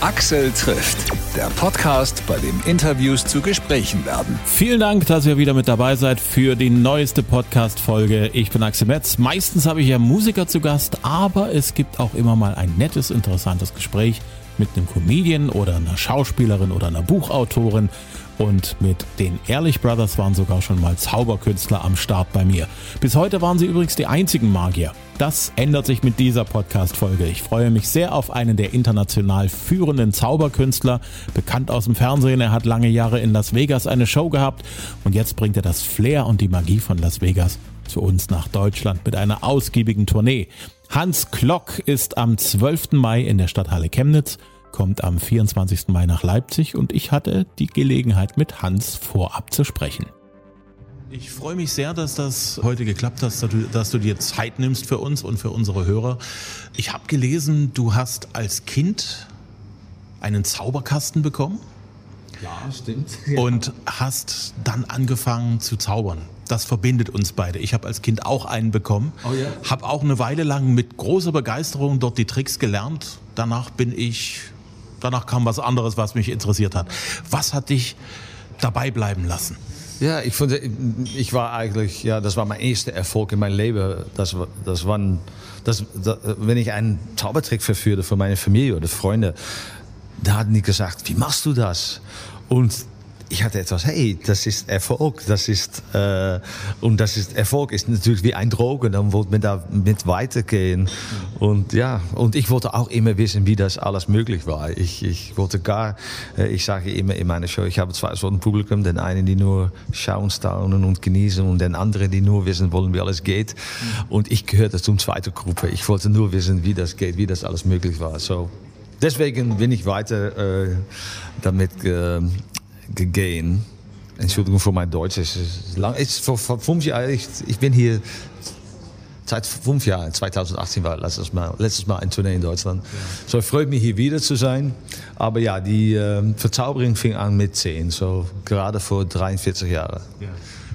Axel trifft, der Podcast, bei dem Interviews zu Gesprächen werden. Vielen Dank, dass ihr wieder mit dabei seid für die neueste Podcast-Folge. Ich bin Axel Metz. Meistens habe ich ja Musiker zu Gast, aber es gibt auch immer mal ein nettes, interessantes Gespräch mit einem Comedian oder einer Schauspielerin oder einer Buchautorin. Und mit den Ehrlich Brothers waren sogar schon mal Zauberkünstler am Start bei mir. Bis heute waren sie übrigens die einzigen Magier. Das ändert sich mit dieser Podcast-Folge. Ich freue mich sehr auf einen der international führenden Zauberkünstler, bekannt aus dem Fernsehen. Er hat lange Jahre in Las Vegas eine Show gehabt und jetzt bringt er das Flair und die Magie von Las Vegas zu uns nach Deutschland mit einer ausgiebigen Tournee. Hans Klock ist am 12. Mai in der Stadthalle Chemnitz kommt am 24. Mai nach Leipzig und ich hatte die Gelegenheit mit Hans vorab zu sprechen. Ich freue mich sehr, dass das heute geklappt hat, dass du, dass du dir Zeit nimmst für uns und für unsere Hörer. Ich habe gelesen, du hast als Kind einen Zauberkasten bekommen. Ja, stimmt. Und hast dann angefangen zu zaubern. Das verbindet uns beide. Ich habe als Kind auch einen bekommen. Oh ja? Habe auch eine Weile lang mit großer Begeisterung dort die Tricks gelernt. Danach bin ich, danach kam was anderes, was mich interessiert hat. Was hat dich dabei bleiben lassen? Ja, ich, vond, ich war eigentlich, ja, das war mein erster Erfolg in meinem Leben. Das, das waren, das, das, wenn ich einen Zaubertrick verführte für meine Familie oder Freunde, da hatten die gesagt, wie machst du das? Und ich hatte etwas, hey, das ist Erfolg, das ist, äh, und das ist, Erfolg ist natürlich wie ein Drogen, dann wollte man da mit weitergehen. Und ja, und ich wollte auch immer wissen, wie das alles möglich war. Ich, ich wollte gar, äh, ich sage immer in meiner Show, ich habe zwei Sorten Publikum, den einen, die nur schauen, staunen und genießen und den anderen, die nur wissen wollen, wie alles geht. Und ich gehörte zum zweiten Gruppe. Ich wollte nur wissen, wie das geht, wie das alles möglich war. So, deswegen bin ich weiter äh, damit äh, gegaan. Entschuldigung für mein Deutsch. Es ist lang, es vor, vor fünf Jahren, ich, ich bin hier seit fünf Jahren, 2018 war letztes Mal, letztes Mal ein Tournee in Deutschland. Ja. So, ich freue mich hier wieder zu sein. Aber ja, die äh, Verzauberung fing an mit zehn, so gerade vor 43 Jahren. Ja.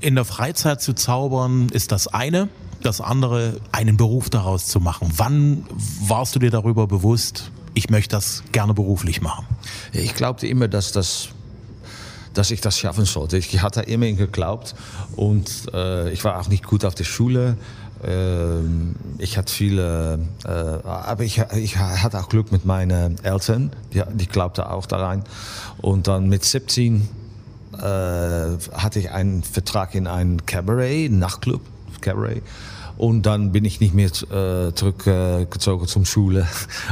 In der Freizeit zu zaubern ist das eine. Das andere, einen Beruf daraus zu machen. Wann warst du dir darüber bewusst, ich möchte das gerne beruflich machen? Ich glaubte immer, dass das dass ich das schaffen sollte. Ich hatte immer geglaubt und äh, ich war auch nicht gut auf der Schule. Äh, ich hatte viele, äh, aber ich, ich hatte auch Glück mit meinen Eltern, die, die glaubten auch daran. Und dann mit 17 äh, hatte ich einen Vertrag in einem Cabaret, Nachtclub, Cabaret. Und dann bin ich nicht mehr äh, zurückgezogen zum Schule.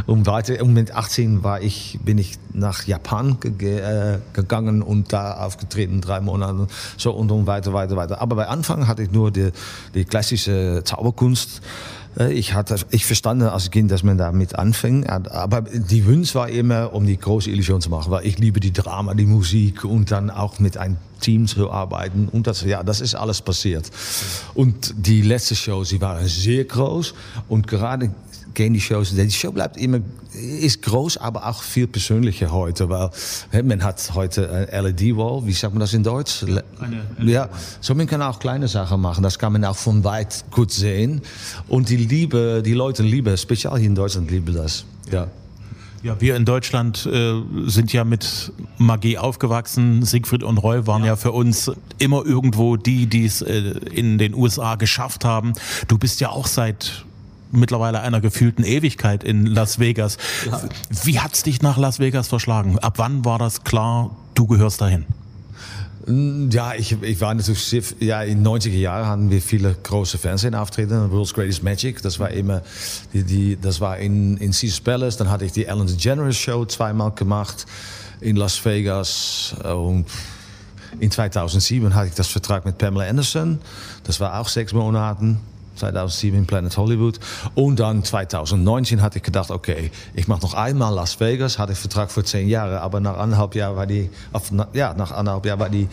Und, weiter, und mit 18 war ich, bin ich nach Japan ge äh, gegangen und da aufgetreten, drei Monate. So und dann weiter, weiter, weiter. Aber bei Anfang hatte ich nur die, die klassische Zauberkunst. Äh, ich hatte, ich verstand als Kind, dass man damit anfängt. Aber die Wunsch war immer, um die große Illusion zu machen, weil ich liebe die Drama, die Musik und dann auch mit einem Team zu arbeiten. Und das, ja, das ist alles passiert. Und die letzte Show, sie waren sehr groß und gerade gehen die Shows. Die Show bleibt immer, ist groß, aber auch viel persönlicher heute, weil man hat heute eine LED-Wall, wie sagt man das in Deutsch? Eine, ja, so man kann auch kleine Sachen machen, das kann man auch von weit gut sehen. Und die Liebe, die Leute lieben, speziell hier in Deutschland lieben das. Ja. Ja, wir in Deutschland äh, sind ja mit Magie aufgewachsen. Siegfried und Roy waren ja, ja für uns immer irgendwo die, die es äh, in den USA geschafft haben. Du bist ja auch seit mittlerweile einer gefühlten Ewigkeit in Las Vegas. Ja. Wie hat's dich nach Las Vegas verschlagen? Ab wann war das klar, du gehörst dahin? Ja, ich, ich war natürlich, ja, in 90er Jahren hatten wir viele große Fernsehauftritte. World's Greatest Magic, das war immer, die, die, das war in, in Caesars Palace. Dann hatte ich die Ellen DeGeneres Show zweimal gemacht in Las Vegas. Und in 2007 hatte ich das Vertrag mit Pamela Anderson. Das war auch sechs Monate. 2007 in Planet Hollywood. Und dann 2019 hatte ich gedacht, okay, ich mache noch einmal Las Vegas. Hatte ich Vertrag für zehn Jahre, aber nach anderthalb Jahren war die, ja, nach anderthalb Jahren war die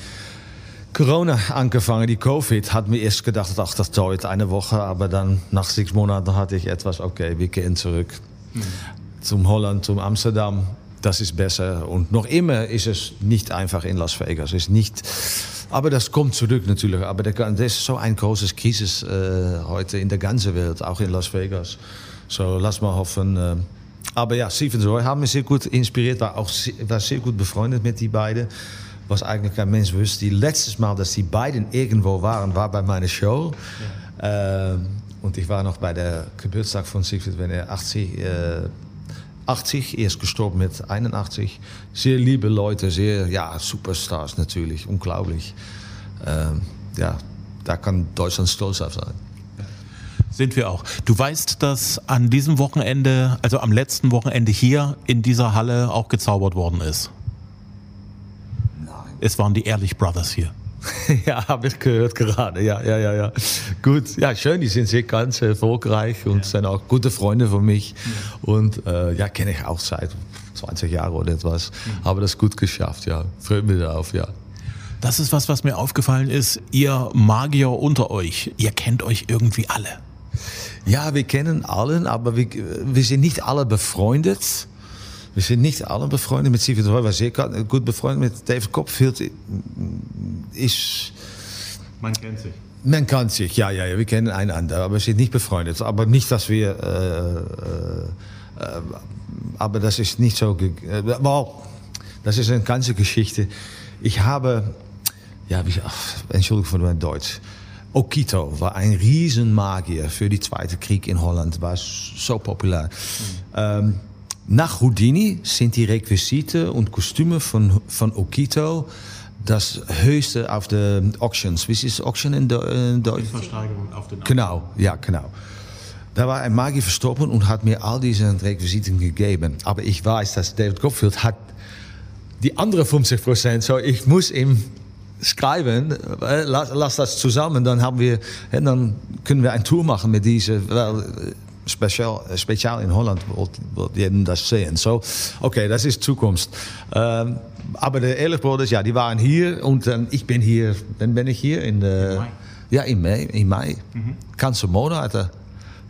Corona angefangen, die Covid, hat mir erst gedacht, ach, das dauert eine Woche, aber dann nach sechs Monaten hatte ich etwas, okay, wir gehen zurück mhm. zum Holland, zum Amsterdam. Das ist besser. Und noch immer ist es nicht einfach in Las Vegas. Ist nicht aber das kommt zurück natürlich. Aber das ist so ein großes Krise äh, heute in der ganzen Welt, auch in Las Vegas. So lass mal hoffen. Äh, aber ja, Stephen Roy haben mich sehr gut inspiriert, war auch sehr, war sehr gut befreundet mit die beiden. Was eigentlich kein Mensch wusste. Die letztes Mal, dass die beiden irgendwo waren, war bei meiner Show. Ja. Ähm, und ich war noch bei der Geburtstag von Siegfried, wenn er 80, äh, 80, er ist gestorben mit 81. Sehr liebe Leute, sehr, ja, Superstars natürlich, unglaublich. Ähm, ja, da kann Deutschland stolz auf sein. Sind wir auch. Du weißt, dass an diesem Wochenende, also am letzten Wochenende hier in dieser Halle auch gezaubert worden ist. Nein. Es waren die Ehrlich Brothers hier. ja, habe ich gehört gerade. Ja, ja, ja, ja. Gut, ja, schön. Die sind sehr ganz erfolgreich und ja. sind auch gute Freunde von mich. Ja. Und äh, ja, kenne ich auch seit 20 Jahren oder etwas. Mhm. Habe das gut geschafft, ja. Freue mich darauf, ja. Das ist was, was mir aufgefallen ist. Ihr Magier unter euch, ihr kennt euch irgendwie alle. Ja, wir kennen allen, aber wir, wir sind nicht alle befreundet. Wir sind nicht alle befreundet mit Steven Roy. Sind sehr gut befreundet mit David Copperfield. Ist, man kennt sich. Man kennt sich, ja, ja, ja. Wir kennen einander, aber wir sind nicht befreundet. Aber nicht, dass wir. Äh, äh, aber das ist nicht so. Äh, well, das ist eine ganze Geschichte. Ich habe. Ja, wie, ach, Entschuldigung für mein Deutsch. Okito war ein Riesenmagier für die Zweite Krieg in Holland, war so populär. Mhm. Ähm, nach Houdini sind die Requisite und Kostüme von, von Okito das höchste auf den Auctions. Wie ist Auction in, in Deutsch? Versteigerung auf den Genau, ja, genau. Da war ein Magier verstorben und hat mir all diese Requisiten gegeben. Aber ich weiß, dass David Copperfield hat die andere 50 Prozent. So, ich muss ihm schreiben, äh, lass, lass, das zusammen, dann haben wir, dann können wir eine Tour machen mit diese, weil spezial, spezial in Holland jeden das sehen. So, okay, das ist Zukunft. Ähm, aber die Ehrlich Brothers, ja, die waren hier und dann, ich bin hier, dann bin ich hier in, äh, Mai. ja, in Mai, in Mai. Mhm. Ganze Monate.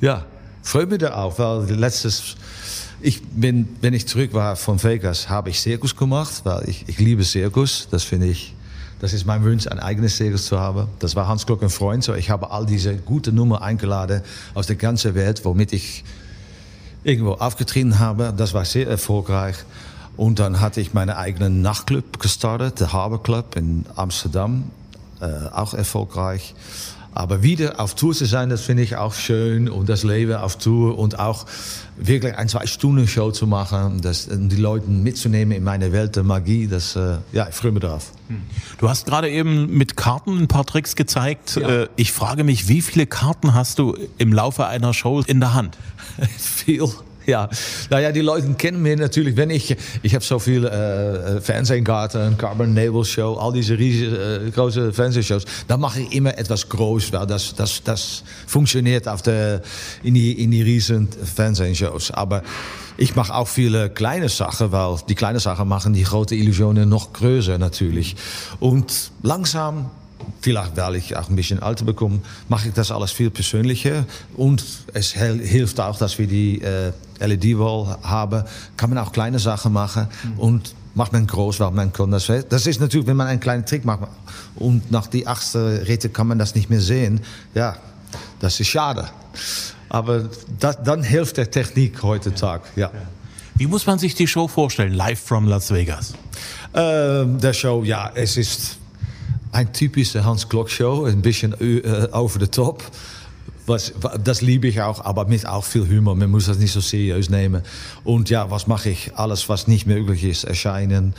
Ja, freue mich darauf, weil letztes, ich bin, wenn ich zurück war von Vegas, habe ich Zirkus gemacht, weil ich, ich liebe Zirkus, das finde ich das ist mein Wunsch, ein eigenes Circus zu haben. Das war Hans Glock ein Freund. So, ich habe all diese gute Nummer eingeladen aus der ganzen Welt, womit ich irgendwo aufgetreten habe. Das war sehr erfolgreich. Und dann hatte ich meinen eigenen Nachtclub gestartet, der Harbor Club in Amsterdam. Äh, auch erfolgreich. Aber wieder auf Tour zu sein, das finde ich auch schön. Und das Leben auf Tour und auch wirklich ein Zwei-Stunden-Show zu machen, das, die Leute mitzunehmen in meine Welt der Magie, das, äh, ja, ich freue mich drauf. Hm. Du hast gerade eben mit Karten ein paar Tricks gezeigt. Ja. Äh, ich frage mich, wie viele Karten hast du im Laufe einer Show in der Hand? Viel ja. Naja, die Leute kennen mich natürlich, wenn ich, ich habe so viele äh, Carbon Naval Show, all diese riesige, äh, große Fernsehshows, dann mache ich immer etwas groß, weil das, das, das funktioniert auf der, in, die, in die riesen Fernsehshows. Aber ich mache auch viele kleine Sachen, weil die kleine Sachen machen die große Illusionen noch größer natürlich. Und langsam vielleicht weil ich auch ein bisschen älter bekomme, mache ich das alles viel persönlicher. Und es hilft auch, dass wir die äh, LED-Wall haben. Kann man auch kleine Sachen machen. Mhm. Und macht man groß, weil man kann das. Das ist natürlich, wenn man einen kleinen Trick macht und nach die achtste Ritte kann man das nicht mehr sehen. Ja, das ist schade. Aber das, dann hilft der Technik heutzutage. Ja. ja. Wie muss man sich die Show vorstellen, live from Las Vegas? Ähm, der Show, ja, es ist ein typische Hans Glock Show, ein bisschen uh, over the top. Was, das liebe ich auch, aber mit auch viel Humor. Man muss das nicht so seriös nehmen. Und ja, was mache ich? Alles, was nicht möglich ist, erscheinen,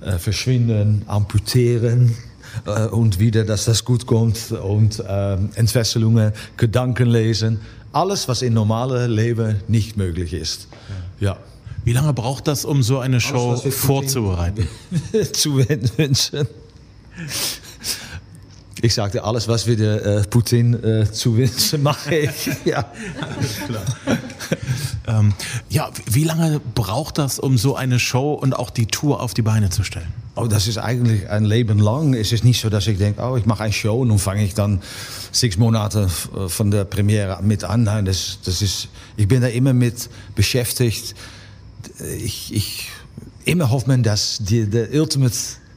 äh, verschwinden, amputieren. Äh, und wieder, dass das gut kommt. Und äh, Entfesselungen, Gedanken lesen. Alles, was im normalen Leben nicht möglich ist. Ja. Wie lange braucht das, um so eine Show Alles, vorzubereiten? zu wünschen. Ich sagte, alles, was wir der äh, Putin äh, zuwünschen, mache ich. ja. Ähm, ja, wie lange braucht das, um so eine Show und auch die Tour auf die Beine zu stellen? Oh, das ist eigentlich ein Leben lang. Es ist nicht so, dass ich denke, oh, ich mache eine Show und dann fange ich dann sechs Monate von der Premiere mit an. Nein, das, das ist, ich bin da immer mit beschäftigt. Ich, ich immer hofft man, dass die, der Ultimate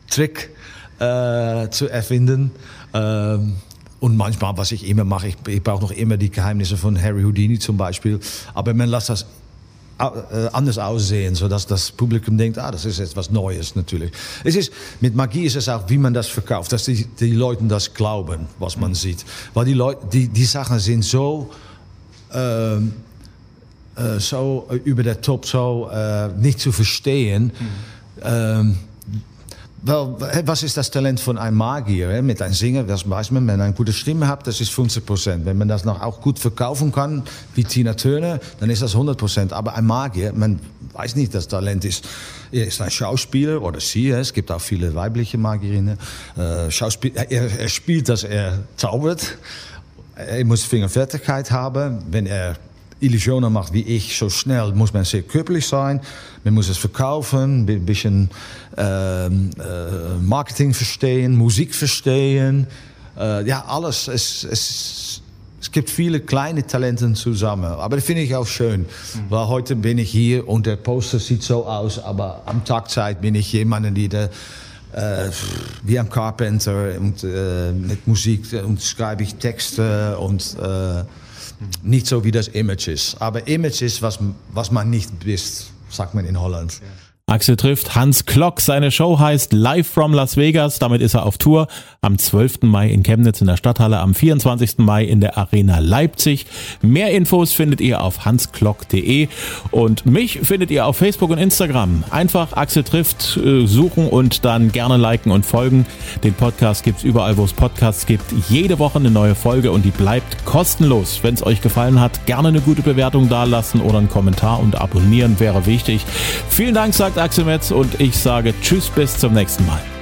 Trick äh, zu erfinden. Ähm, und manchmal, was ich immer mache, ich, ich brauche noch immer die Geheimnisse von Harry Houdini zum Beispiel. Aber man lässt das äh, anders aussehen, sodass das Publikum denkt, ah, das ist etwas Neues natürlich. Es ist, mit Magie ist es auch, wie man das verkauft, dass die, die Leute das glauben, was man sieht. Weil die, Leute, die, die Sachen sind so, ähm, äh, so über der Top, so äh, nicht zu verstehen. Mhm. Ähm, Wel, was ist das Talent von einem Magier? Mit einem Sänger, das weiß man, wenn man eine gute Stimme hat, das ist 50 Prozent. Wenn man das noch auch gut verkaufen kann, wie Tina Turner, dann ist das 100 Prozent. Aber ein Magier, man weiß nicht, das Talent ist. Er ist ein Schauspieler oder sie, es gibt auch viele weibliche Magierinnen. Er, er spielt, dass er zaubert. Er muss Fingerfertigkeit haben. Wenn er Illusionen macht wie ich, so schnell muss man sehr körperlich sein. Man muss es verkaufen, ein bisschen äh, Marketing verstehen, Musik verstehen. Äh, ja, alles. Es, es, es gibt viele kleine Talenten zusammen. Aber das finde ich auch schön. Mhm. Weil heute bin ich hier und der Poster sieht so aus, aber am Tagzeit bin ich jemand, die der äh, wie ein Carpenter und äh, mit Musik und schreibe ich Texte und äh, nicht so wie das Image ist. Aber Image ist, was, was man nicht ist, sagt man in Holland. Ja. Axel trifft Hans Klock. Seine Show heißt Live from Las Vegas. Damit ist er auf Tour. Am 12. Mai in Chemnitz in der Stadthalle, am 24. Mai in der Arena Leipzig. Mehr Infos findet ihr auf hansklock.de und mich findet ihr auf Facebook und Instagram. Einfach Axel trifft äh, suchen und dann gerne liken und folgen. Den Podcast gibt's überall, wo es Podcasts gibt. Jede Woche eine neue Folge und die bleibt kostenlos. Wenn es euch gefallen hat, gerne eine gute Bewertung dalassen oder einen Kommentar und abonnieren wäre wichtig. Vielen Dank, sagt Axel Metz und ich sage Tschüss bis zum nächsten Mal.